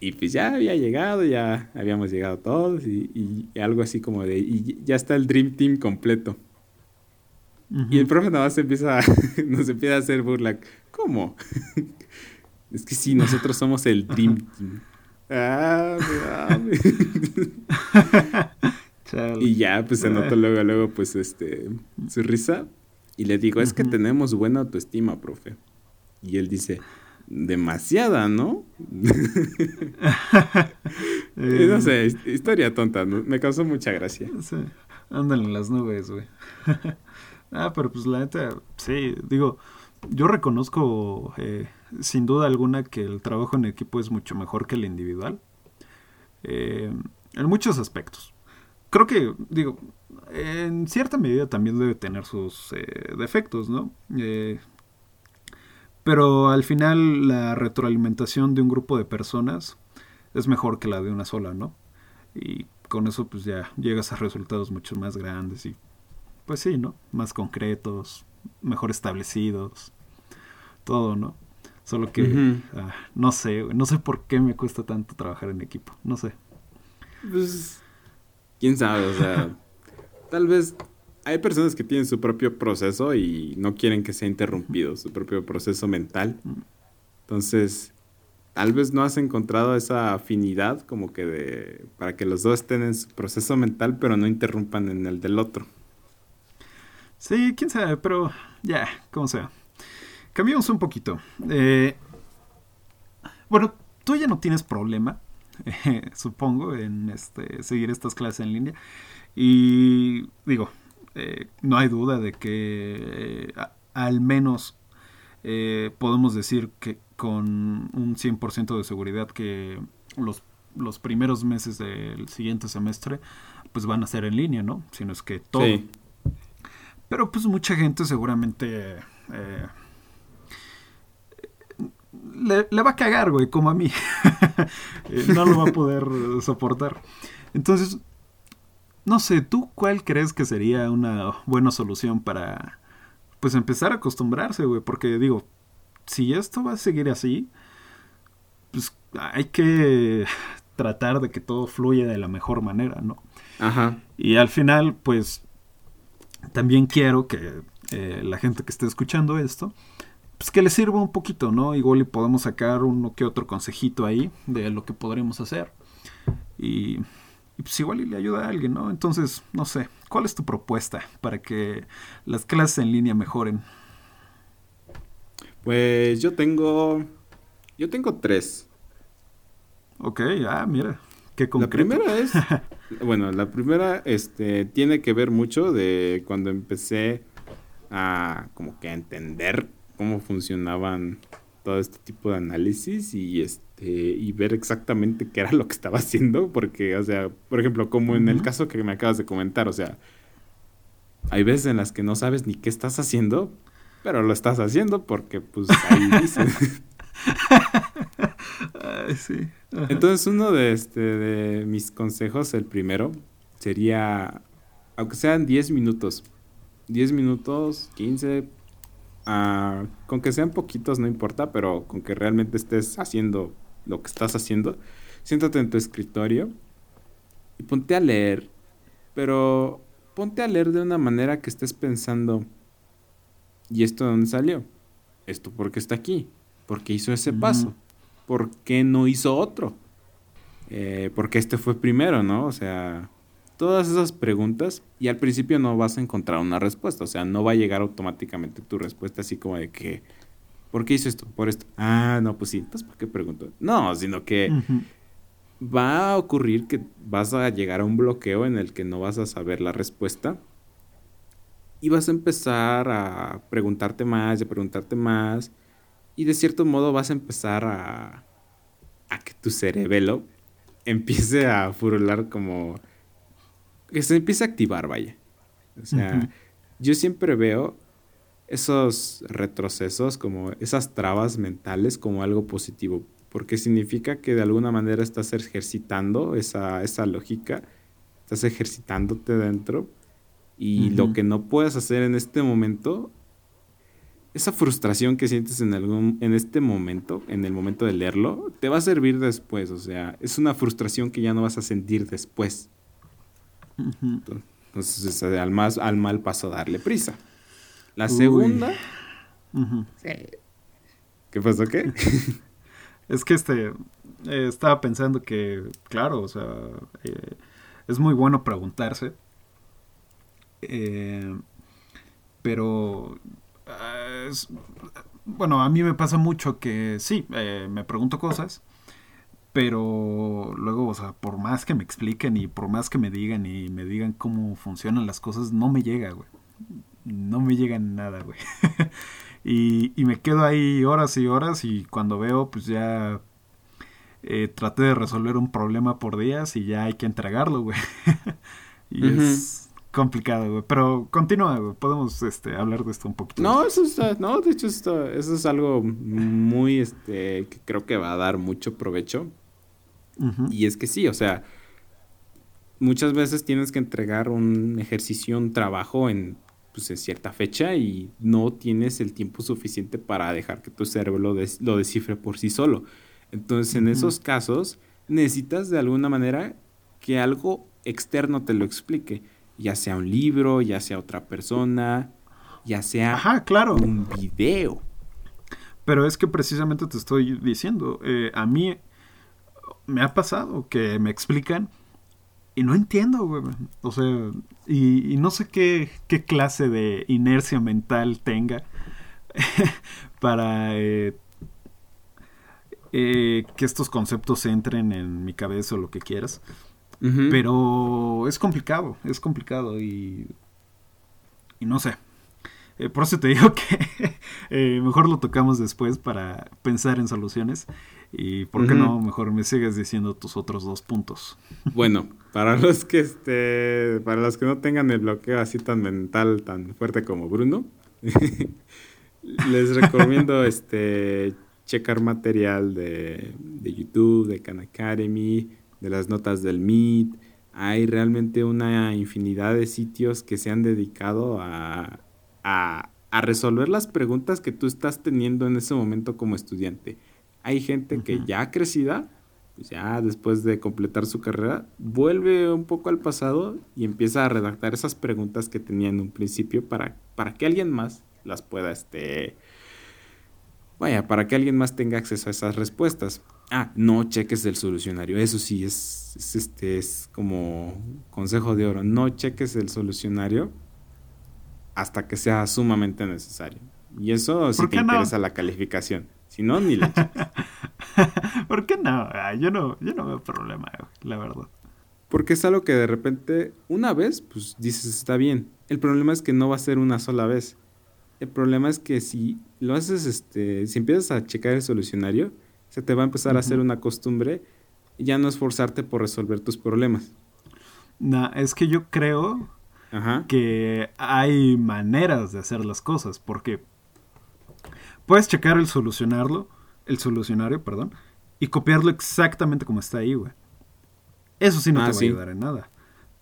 Y pues ya había llegado, ya habíamos llegado todos y, y algo así como de, y ya está el Dream Team completo. Y el profe nada más empieza <laughs> nos empieza a hacer burla. ¿Cómo? <laughs> es que sí, nosotros somos el Dream Team. Ah, <laughs> y ya, pues se notó luego, luego, pues, este, su risa. Y le digo, es que tenemos buena autoestima, profe. Y él dice, demasiada, ¿no? no sé, historia tonta, me causó mucha gracia. Sí. Andan en las nubes, güey. Ah, pero pues la neta, sí, digo, yo reconozco eh, sin duda alguna que el trabajo en equipo es mucho mejor que el individual. Eh, en muchos aspectos. Creo que, digo, en cierta medida también debe tener sus eh, defectos, ¿no? pero al final la retroalimentación de un grupo de personas es mejor que la de una sola, ¿no? Y con eso pues ya llegas a resultados mucho más grandes y pues sí, ¿no? Más concretos, mejor establecidos, todo, ¿no? Solo que, ah, no sé, no sé por qué me cuesta tanto trabajar en equipo, no sé. Pues, quién sabe, o sea, <laughs> tal vez hay personas que tienen su propio proceso y no quieren que sea interrumpido, su propio proceso mental. Mm. Entonces, tal vez no has encontrado esa afinidad como que de, para que los dos estén en su proceso mental, pero no interrumpan en el del otro. Sí, quién sabe, pero ya, como sea. Cambiamos un poquito. Eh, bueno, tú ya no tienes problema, <laughs> supongo, en este, seguir estas clases en línea. Y digo, eh, no hay duda de que eh, al menos podemos decir que con un 100% de seguridad que los, los primeros meses del siguiente semestre pues van a ser en línea, ¿no? Si no es que todo. Pero pues mucha gente seguramente eh, le, va a cagar, güey, como a mí. <laughs> Eh, no lo va a poder soportar. Entonces, no sé, ¿tú cuál crees que sería una buena solución para, pues, empezar a acostumbrarse, güey? Porque digo, si esto va a seguir así, pues hay que tratar de que todo fluya de la mejor manera, ¿no? Ajá. Y al final, pues, también quiero que eh, la gente que esté escuchando esto, pues que le sirva un poquito, ¿no? Igual y podemos sacar uno que otro consejito ahí de lo que podremos hacer. Y, pues igual y le ayuda a alguien, ¿no? Entonces, no sé, ¿cuál es tu propuesta para que las clases en línea mejoren? Pues yo tengo, yo tengo tres. Ok, ah, mira, qué concreto. La primera es <laughs> Bueno, la primera este, tiene que ver mucho de cuando empecé a como que a entender cómo funcionaban todo este tipo de análisis y este y ver exactamente qué era lo que estaba haciendo, porque, o sea, por ejemplo, como en el caso que me acabas de comentar, o sea, hay veces en las que no sabes ni qué estás haciendo, pero lo estás haciendo porque, pues, ahí dice. <laughs> sí. Entonces, uno de, este, de mis consejos, el primero, sería, aunque sean 10 minutos, 10 minutos, 15, ah, con que sean poquitos no importa, pero con que realmente estés haciendo lo que estás haciendo, siéntate en tu escritorio y ponte a leer, pero ponte a leer de una manera que estés pensando, ¿y esto de dónde salió? ¿Esto porque está aquí? ¿Por qué hizo ese paso? ¿Por qué no hizo otro? Eh, porque este fue primero, ¿no? O sea, todas esas preguntas y al principio no vas a encontrar una respuesta, o sea, no va a llegar automáticamente tu respuesta así como de que, ¿por qué hizo esto? Por esto. Ah, no, pues sí, entonces ¿por qué pregunto? No, sino que va a ocurrir que vas a llegar a un bloqueo en el que no vas a saber la respuesta y vas a empezar a preguntarte más y a preguntarte más y de cierto modo vas a empezar a, a que tu cerebelo empiece a furular como que se empiece a activar, vaya. O sea, yo siempre veo esos retrocesos, como esas trabas mentales, como algo positivo, porque significa que de alguna manera estás ejercitando esa, esa lógica, estás ejercitándote dentro y lo que no puedes hacer en este momento, esa frustración que sientes en, algún, en este momento, en el momento de leerlo, te va a servir después, o sea, es una frustración que ya no vas a sentir después. Entonces, al, más, al mal paso darle prisa. La segunda... ¿Qué pasó qué? <laughs> es que este eh, estaba pensando que, claro, o sea, eh, es muy bueno preguntarse. Eh, pero bueno, a mí me pasa mucho que sí, me pregunto cosas pero luego, o sea, por más que me expliquen y por más que me digan y me digan cómo funcionan las cosas, no me llega, güey. No me llega nada, güey. <laughs> y, y, me quedo ahí horas y horas y cuando veo, pues ya eh, traté de resolver un problema por días y ya hay que entregarlo, güey. <laughs> y es complicado, güey. Pero continúa, güey. Podemos este, hablar de esto un poquito. No, eso está, no, de hecho, eso es algo muy, este, que creo que va a dar mucho provecho y es que sí, o sea, muchas veces tienes que entregar un ejercicio, un trabajo en, pues, en cierta fecha y no tienes el tiempo suficiente para dejar que tu cerebro lo, lo descifre por sí solo. Entonces, en esos casos, necesitas de alguna manera que algo externo te lo explique, ya sea un libro, ya sea otra persona, ya sea claro. un video. Pero es que precisamente te estoy diciendo, eh, a mí me ha pasado que me explican y no entiendo, güey. O sea, y, no sé qué, qué, clase de inercia mental tenga <laughs> para eh, eh, que estos conceptos entren en mi cabeza o lo que quieras. Pero es complicado, es complicado y, y no sé. Eh, por eso te <laughs> digo que mejor lo tocamos después para pensar en soluciones. Y por qué no, mejor me sigues diciendo tus otros dos puntos. <laughs> Bueno, para los que este, para los que no tengan el bloqueo así tan mental, tan fuerte como Bruno, <laughs> les recomiendo este checar material de, de, YouTube, de Khan Academy, de las notas del Meet. Hay realmente una infinidad de sitios que se han dedicado a, a, a resolver las preguntas que tú estás teniendo en ese momento como estudiante hay gente que ya crecida, pues ya después de completar su carrera, vuelve un poco al pasado y empieza a redactar esas preguntas que tenía en un principio para, para que alguien más las pueda, este... Vaya, para que alguien más tenga acceso a esas respuestas. Ah, no cheques el solucionario. Eso sí, es, este, es como consejo de oro. No cheques el solucionario hasta que sea sumamente necesario. Y eso sí te interesa la calificación. Si no, ni la <laughs> ¿Por qué no? yo no? Yo no veo problema, la verdad. Porque es algo que de repente, una vez, pues dices, está bien. El problema es que no va a ser una sola vez. El problema es que si lo haces, este, si empiezas a checar el solucionario, se te va a empezar a hacer una costumbre y ya no esforzarte por resolver tus problemas. No, es que yo creo que hay maneras de hacer las cosas, porque puedes checar el solucionarlo, el solucionario, perdón, y copiarlo exactamente como está ahí, güey. Eso sí no ah, te va a ayudar en nada.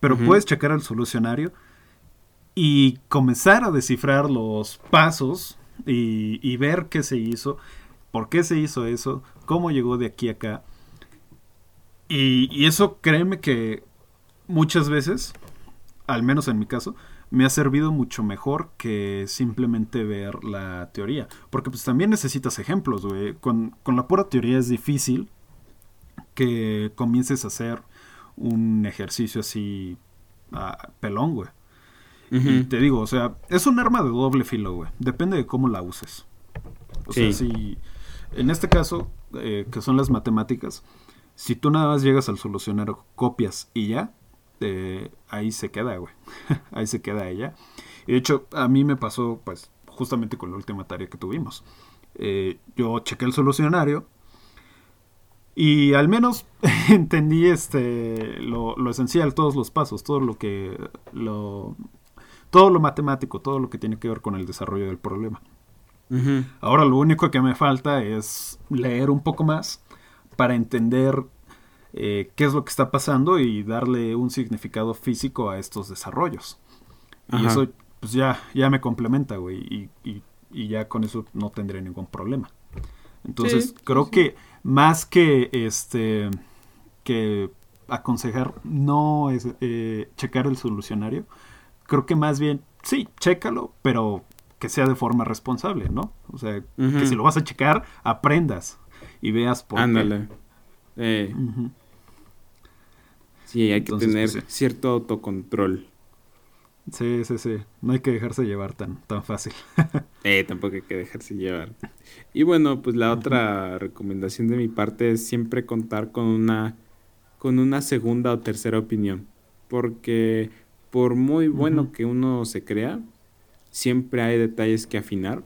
Pero puedes checar el solucionario y comenzar a descifrar los pasos y, ver qué se hizo, por qué se hizo eso, cómo llegó de aquí a acá. Y, y eso créeme que muchas veces, al menos en mi caso, me ha servido mucho mejor que simplemente ver la teoría. Porque pues también necesitas ejemplos, güey. Con, la pura teoría es difícil que comiences a hacer un ejercicio así ah, pelón, güey. Y te digo, o sea, es un arma de doble filo, güey. Depende de cómo la uses. O sea, si en este caso, eh, que son las matemáticas, si tú nada más llegas al solucionario, copias y ya, ahí se queda, güey. <laughs> ahí se queda ella. Y de hecho, a mí me pasó, pues, justamente con la última tarea que tuvimos. Eh, yo chequé el solucionario y al menos <laughs> entendí este lo, esencial, todos los pasos, todo lo que lo todo lo matemático, todo lo que tiene que ver con el desarrollo del problema. Ahora lo único que me falta es leer un poco más para entender eh, qué es lo que está pasando y darle un significado físico a estos desarrollos. Y eso pues ya, ya me complementa, güey, y, ya con eso no tendré ningún problema. Entonces, creo que más que este que aconsejar no es eh, checar el solucionario, creo que más bien, sí, chécalo, pero que sea de forma responsable, ¿no? O sea, que si lo vas a checar, aprendas y veas por Ándale. Eh. Sí, hay que tener pues, cierto autocontrol. Sí, sí, sí. No hay que dejarse llevar tan, tan fácil. <laughs> eh, tampoco hay que dejarse llevar. Y bueno, pues la otra recomendación de mi parte es siempre contar con una, con una segunda o tercera opinión. Porque por muy bueno que uno se crea, siempre hay detalles que afinar.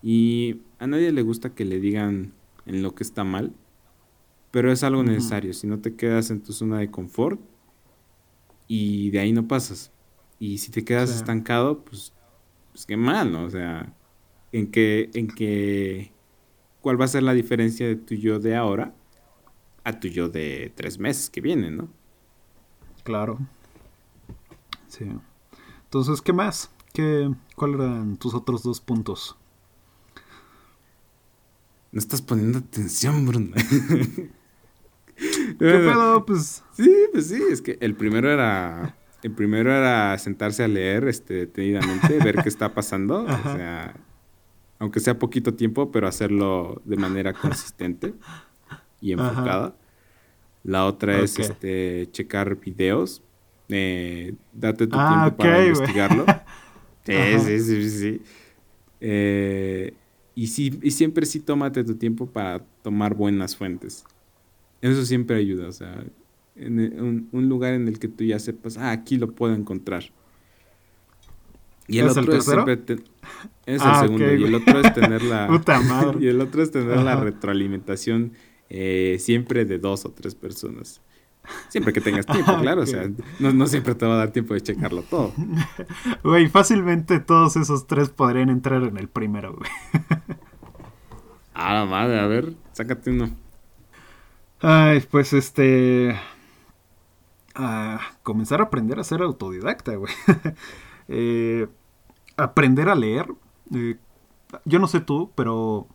Y a nadie le gusta que le digan en lo que está mal. Pero es algo necesario. Si no te quedas en tu zona de confort y de ahí no pasas. Y si te quedas estancado, pues, pues qué mal, ¿no? O sea, en qué, en qué, cuál va a ser la diferencia de tu yo de ahora a tu yo de tres meses que vienen, ¿no? Claro. Sí. Entonces, ¿qué más? ¿Qué, ¿Cuáles eran tus otros dos puntos? No estás poniendo atención, Bruno. <laughs> ¿Qué pedo? Pues. Sí, pues sí, es que el primero era. El primero era sentarse a leer este, detenidamente, ver qué está pasando. O sea, aunque sea poquito tiempo, pero hacerlo de manera consistente y enfocada. La otra es este checar videos. Eh, date tu ah, tiempo para investigarlo. <laughs> sí, sí, sí, sí. Eh, y, sí, y siempre sí tómate tu tiempo para tomar buenas fuentes. Eso siempre ayuda, o sea, en un, lugar en el que tú ya sepas, ah, aquí lo puedo encontrar. Y el otro es siempre es el ah, segundo <laughs> <laughs> y el otro es tener la y el otro es tener la retroalimentación eh, siempre de dos o tres personas. Siempre que tengas <laughs> tiempo, claro, o sea, no, no, siempre te va a dar tiempo de checarlo todo. <laughs> Güey, fácilmente todos esos tres podrían entrar en el primero, güey. Ah, la madre, a ver, sácate uno. Ay, pues este. comenzar a aprender a ser autodidacta, güey. <laughs> Eh, aprender a leer. Eh, yo no sé tú, pero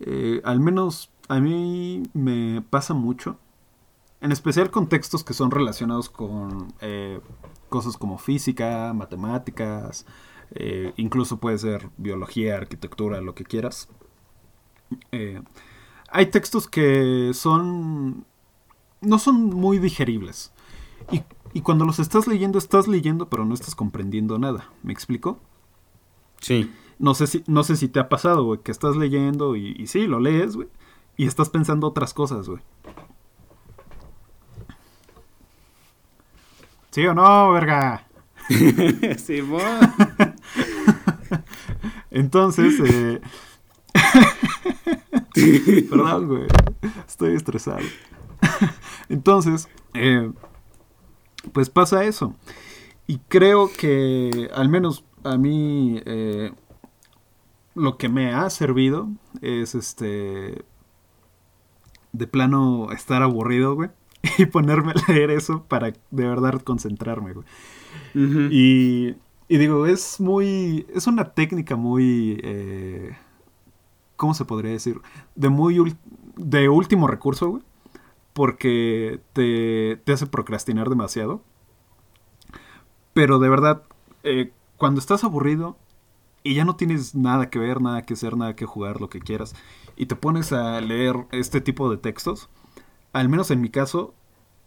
eh, al menos a mí me pasa mucho. En especial con textos que son relacionados con cosas como física, matemáticas, incluso puede ser biología, arquitectura, lo que quieras hay textos que son. no son muy digeribles. Y, cuando los estás leyendo, estás leyendo, pero no estás comprendiendo nada. ¿Me explico? Sí. No sé si, no sé si te ha pasado, güey, que estás leyendo y, y sí, lo lees, güey. Y estás pensando otras cosas, güey. ¿Sí o no, verga? <laughs> sí, <laughs> Entonces, eh, <laughs> Perdón, güey. Estoy estresado. Entonces, eh, pues pasa eso. Y creo que, al menos a mí, eh, lo que me ha servido es este. De plano estar aburrido, güey. <laughs> Y ponerme a leer eso para de verdad concentrarme, güey. y, y, digo, es muy. Es una técnica muy. Eh, ¿Cómo se podría decir? De muy. De último recurso, güey. Porque te, te hace procrastinar demasiado. Pero de verdad, eh, cuando estás aburrido, y ya no tienes nada que ver, nada que hacer, nada que jugar, lo que quieras, y te pones a leer este tipo de textos, al menos en mi caso,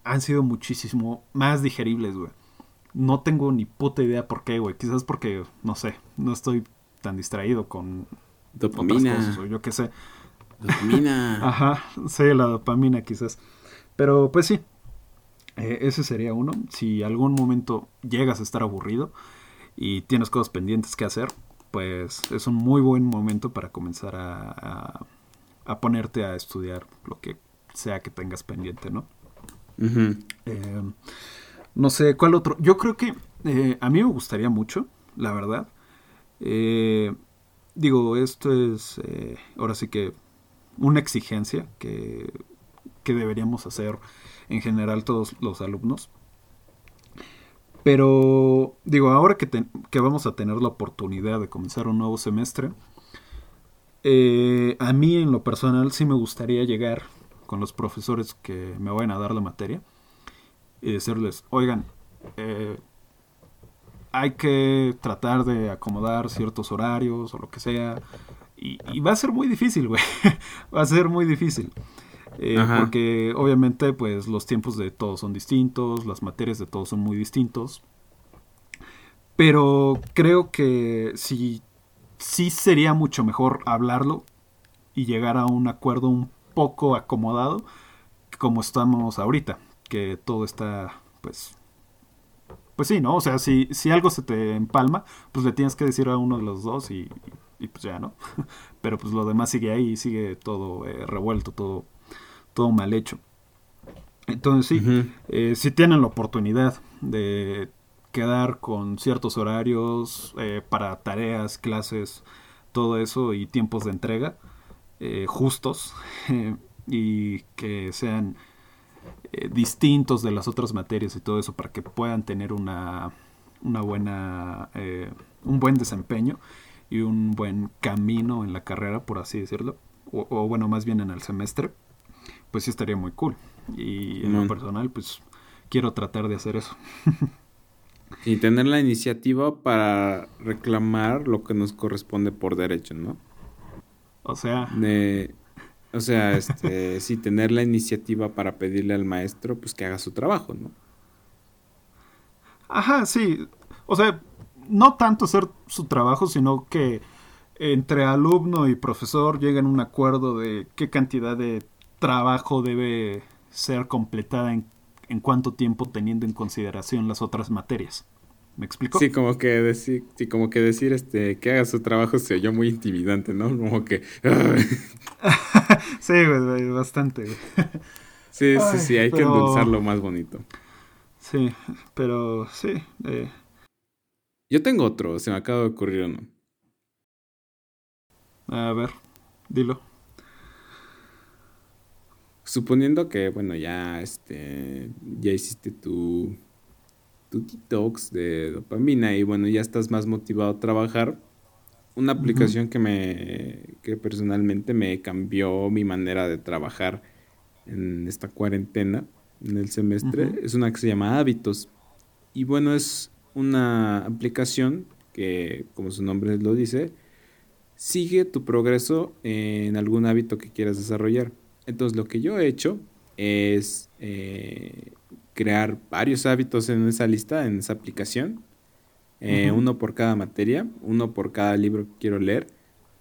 han sido muchísimo más digeribles, güey. No tengo ni puta idea por qué, güey. Quizás porque, no sé, no estoy tan distraído con dopamina. Otras cosas, o yo qué sé. Dopamina. <laughs> Ajá, sí, la dopamina quizás. Pero pues sí, eh, ese sería uno. Si algún momento llegas a estar aburrido y tienes cosas pendientes que hacer, pues es un muy buen momento para comenzar a, a, ponerte a estudiar lo que sea que tengas pendiente, ¿no? Eh, no sé, ¿cuál otro? Yo creo que eh, a mí me gustaría mucho, la verdad. Eh, digo, esto es ahora sí que una exigencia que, que deberíamos hacer en general todos los alumnos. Pero digo, ahora que, que, vamos a tener la oportunidad de comenzar un nuevo semestre, eh, a mí en lo personal sí me gustaría llegar con los profesores que me vayan a dar la materia y decirles, oigan, eh, hay que tratar de acomodar ciertos horarios o lo que sea. Y, y va a ser muy difícil, güey. <laughs> va a ser muy difícil. Eh, porque obviamente pues los tiempos de todos son distintos, las materias de todos son muy distintos. Pero creo que sí, sí sería mucho mejor hablarlo y llegar a un acuerdo un poco acomodado como estamos ahorita, que todo está pues pues sí, ¿no? O sea, si, si algo se te empalma, pues le tienes que decir a uno de los dos y, y pues ya, ¿no? <laughs> Pero pues lo demás sigue ahí, sigue todo eh, revuelto, todo todo mal hecho. Entonces sí, eh, si tienen la oportunidad de quedar con ciertos horarios eh, para tareas, clases, todo eso y tiempos de entrega eh, justos <laughs> y que sean distintos de las otras materias y todo eso para que puedan tener una, una buena, un buen desempeño y un buen camino en la carrera, por así decirlo, o bueno, más bien en el semestre pues sí estaría muy cool. Y en lo personal, pues quiero tratar de hacer eso. <laughs> y tener la iniciativa para reclamar lo que nos corresponde por derecho, ¿no? O sea... o sea, este, <laughs> sí, tener la iniciativa para pedirle al maestro, pues que haga su trabajo, ¿no? Ajá, sí. O sea, no tanto hacer su trabajo, sino que entre alumno y profesor lleguen a un acuerdo de qué cantidad de trabajo debe ser completada en, en cuánto tiempo teniendo en consideración las otras materias. ¿Me explico? Sí, como que decir, sí, como que decir este que haga su trabajo se oyó muy intimidante, ¿no? Como que <laughs> Sí, güey, bastante, güey. Sí, sí, sí, hay que endulzarlo más bonito. Sí, pero sí. Eh. Yo tengo otro, se me acaba de ocurrir uno. A ver, dilo suponiendo que, bueno, ya, este, ya hiciste tu, tu detox de dopamina y, bueno, ya estás más motivado a trabajar, una aplicación que me, que personalmente me cambió mi manera de trabajar en esta cuarentena, en el semestre, es una que se llama Hábitos. Y bueno, es una aplicación que, como su nombre lo dice, sigue tu progreso en algún hábito que quieras desarrollar. Entonces lo que yo he hecho es eh, crear varios hábitos en esa lista, en esa aplicación. Eh, uno por cada materia, uno por cada libro que quiero leer,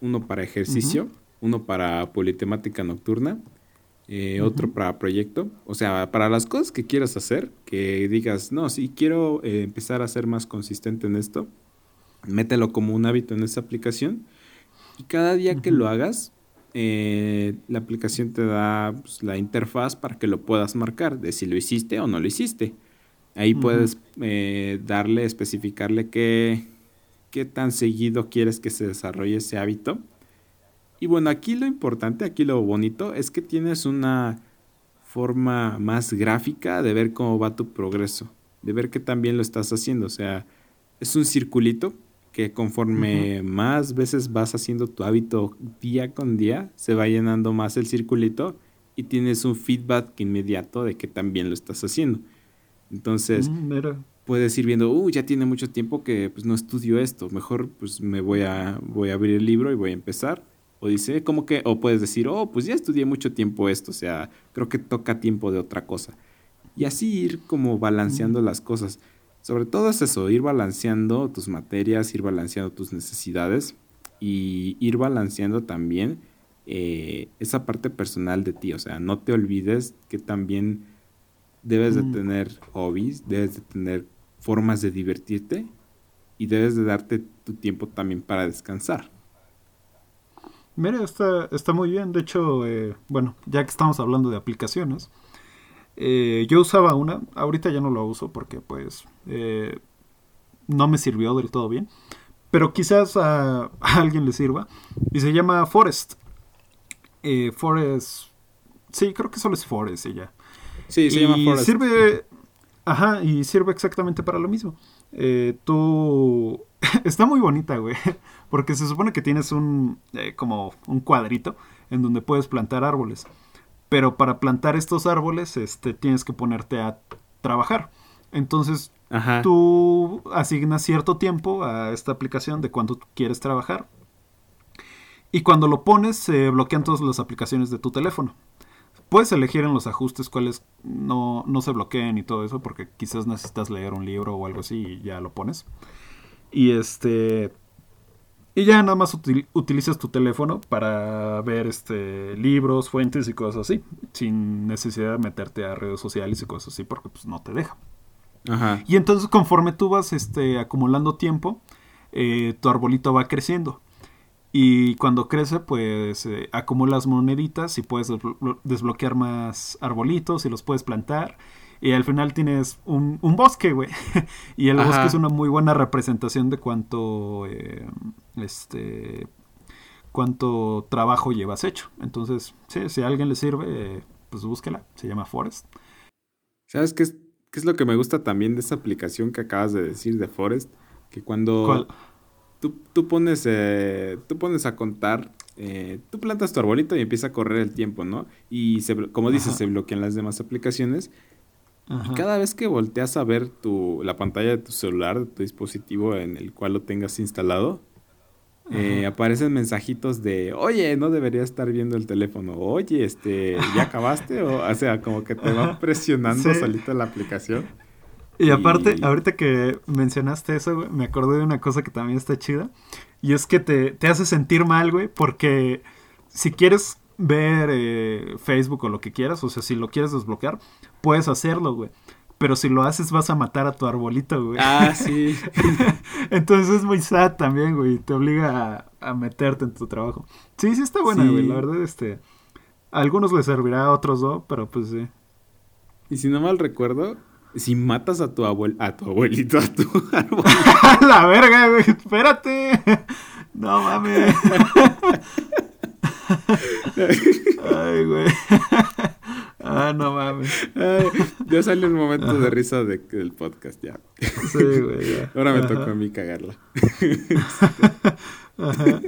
uno para ejercicio, uno para politemática nocturna, eh, otro para proyecto. O sea, para las cosas que quieras hacer, que digas, no, si quiero empezar a ser más consistente en esto, mételo como un hábito en esa aplicación. Y cada día que lo hagas, eh, la aplicación te da pues, la interfaz para que lo puedas marcar de si lo hiciste o no lo hiciste. Ahí puedes eh, darle, especificarle qué, qué tan seguido quieres que se desarrolle ese hábito. Y bueno, aquí lo importante, aquí lo bonito es que tienes una forma más gráfica de ver cómo va tu progreso, de ver que también lo estás haciendo. O sea, es un circulito que conforme más veces vas haciendo tu hábito día con día, se va llenando más el circulito y tienes un feedback inmediato de que también lo estás haciendo. Entonces, mm, puedes ir viendo, uh, ya tiene mucho tiempo que pues, no estudio esto, mejor pues me voy a, voy a abrir el libro y voy a empezar. O dice, como que, o puedes decir, oh, pues ya estudié mucho tiempo esto, o sea, creo que toca tiempo de otra cosa. Y así ir como balanceando las cosas. Sobre todo es eso, ir balanceando tus materias, ir balanceando tus necesidades y ir balanceando también eh, esa parte personal de ti. O sea, no te olvides que también debes de mm. tener hobbies, debes de tener formas de divertirte y debes de darte tu tiempo también para descansar. Mira, está, está muy bien. De hecho, eh, bueno, ya que estamos hablando de aplicaciones, eh, yo usaba una, ahorita ya no la uso porque pues eh, no me sirvió del todo bien, pero quizás <laughs> a, alguien le sirva y se llama Forest. Eh, Forest, sí, creo que solo es Forest ya. Sí, se llama Forest. Sirve, ajá, y sirve exactamente para lo mismo. tú, <laughs> está muy bonita, güey, <laughs> porque se supone que tienes un, como un cuadrito en donde puedes plantar árboles pero para plantar estos árboles este, tienes que ponerte a trabajar. Entonces tú asignas cierto tiempo a esta aplicación de cuánto quieres trabajar. Y cuando lo pones se bloquean todas las aplicaciones de tu teléfono. Puedes elegir en los ajustes cuáles no, no se bloqueen y todo eso, porque quizás necesitas leer un libro o algo así y ya lo pones. Y este y ya nada más utilizas tu teléfono para ver este libros, fuentes y cosas así, sin necesidad de meterte a redes sociales y cosas así, porque pues no te deja. Ajá. Y entonces conforme tú vas este, acumulando tiempo, eh, tu arbolito va creciendo. Y cuando crece, pues eh, acumulas moneditas y puedes desbloquear más arbolitos y los puedes plantar. Y al final tienes un, bosque, güey. <laughs> y el bosque es una muy buena representación de cuánto, eh, este, cuánto trabajo llevas hecho. Entonces, sí, si a alguien le sirve, pues búsquela. Se llama Forest. ¿Sabes qué es, qué es lo que me gusta también de esa aplicación que acabas de decir de Forest? Que cuando tú, tú, pones, eh, tú pones a contar eh, tú plantas tu arbolito y empieza a correr el tiempo, ¿no? Y se, como dices, se bloquean las demás aplicaciones y cada vez que volteas a ver tu, la pantalla de tu celular, de tu dispositivo en el cual lo tengas instalado, eh, aparecen mensajitos de, oye, no deberías estar viendo el teléfono, oye, este, ¿ya <laughs> acabaste? o, sea, como que te va presionando solita la aplicación. Y, aparte, ahorita que mencionaste eso, me acordé de una cosa que también está chida. Y es que te, te hace sentir mal, güey, porque si quieres ver eh, Facebook o lo que quieras, o sea, si lo quieres desbloquear, puedes hacerlo, güey. Pero si lo haces vas a matar a tu arbolito, güey. Ah, sí. <laughs> Entonces es muy sad también, güey. Te obliga a, meterte en tu trabajo. Sí, sí está buena, güey. La verdad, este... A algunos les servirá, a otros no, pero pues sí. Y si no mal recuerdo, si matas a tu abuel a tu abuelito, a tu <laughs> arbolito. la verga, güey. Espérate. <laughs> No mames. Ay, güey. Ah, no mames. ya sale un momento de risa del podcast, ya. Sí, güey, Ahora me tocó a mí cagarla.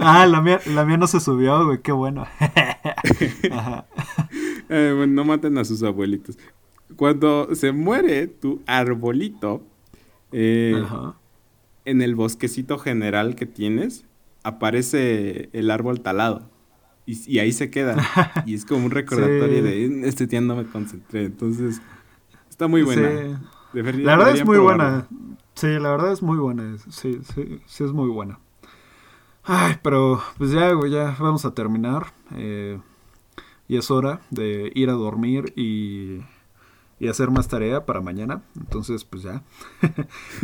Ah, la mía, la mía no se subió, güey, qué bueno. Eh, bueno, no maten a sus abuelitos. Cuando se muere tu arbolito, eh, en el bosquecito general que tienes, aparece el árbol talado. Y, ahí se queda. <laughs> y es como un recordatorio de este día no me concentré. Entonces, está muy buena. la verdad es muy buena. Sí, la verdad es muy buena. Sí, sí, sí es muy buena. Ay, pero pues ya, güey, ya vamos a terminar. Eh, y es hora de ir a dormir y, y hacer más tarea para mañana. Entonces, pues ya. <laughs>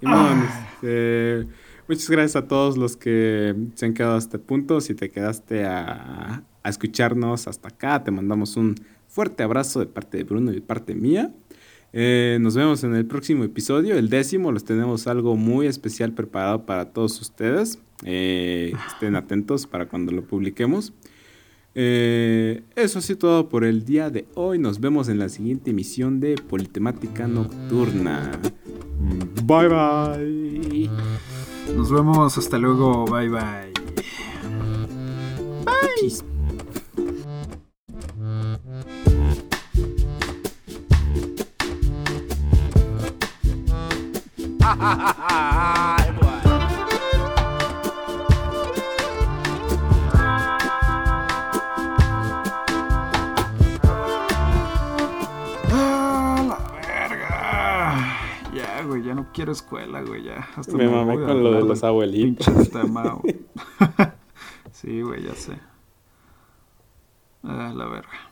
y, este, Muchas gracias a todos los que se han quedado hasta este punto. Si te quedaste a, a escucharnos hasta acá, te mandamos un fuerte abrazo de parte de Bruno y de parte mía. Eh, nos vemos en el próximo episodio, el décimo. Les tenemos algo muy especial preparado para todos ustedes. Eh, estén atentos para cuando lo publiquemos. Eh, eso ha sido todo por el día de hoy. Nos vemos en la siguiente emisión de Politemática Nocturna. Bye bye. Nos vemos. Hasta luego. Bye bye. Bye. <laughs> ya no quiero escuela, güey, ya. me, mamé con lo de los abuelitos. <laughs> sí, güey, ya sé. Ah, la verga.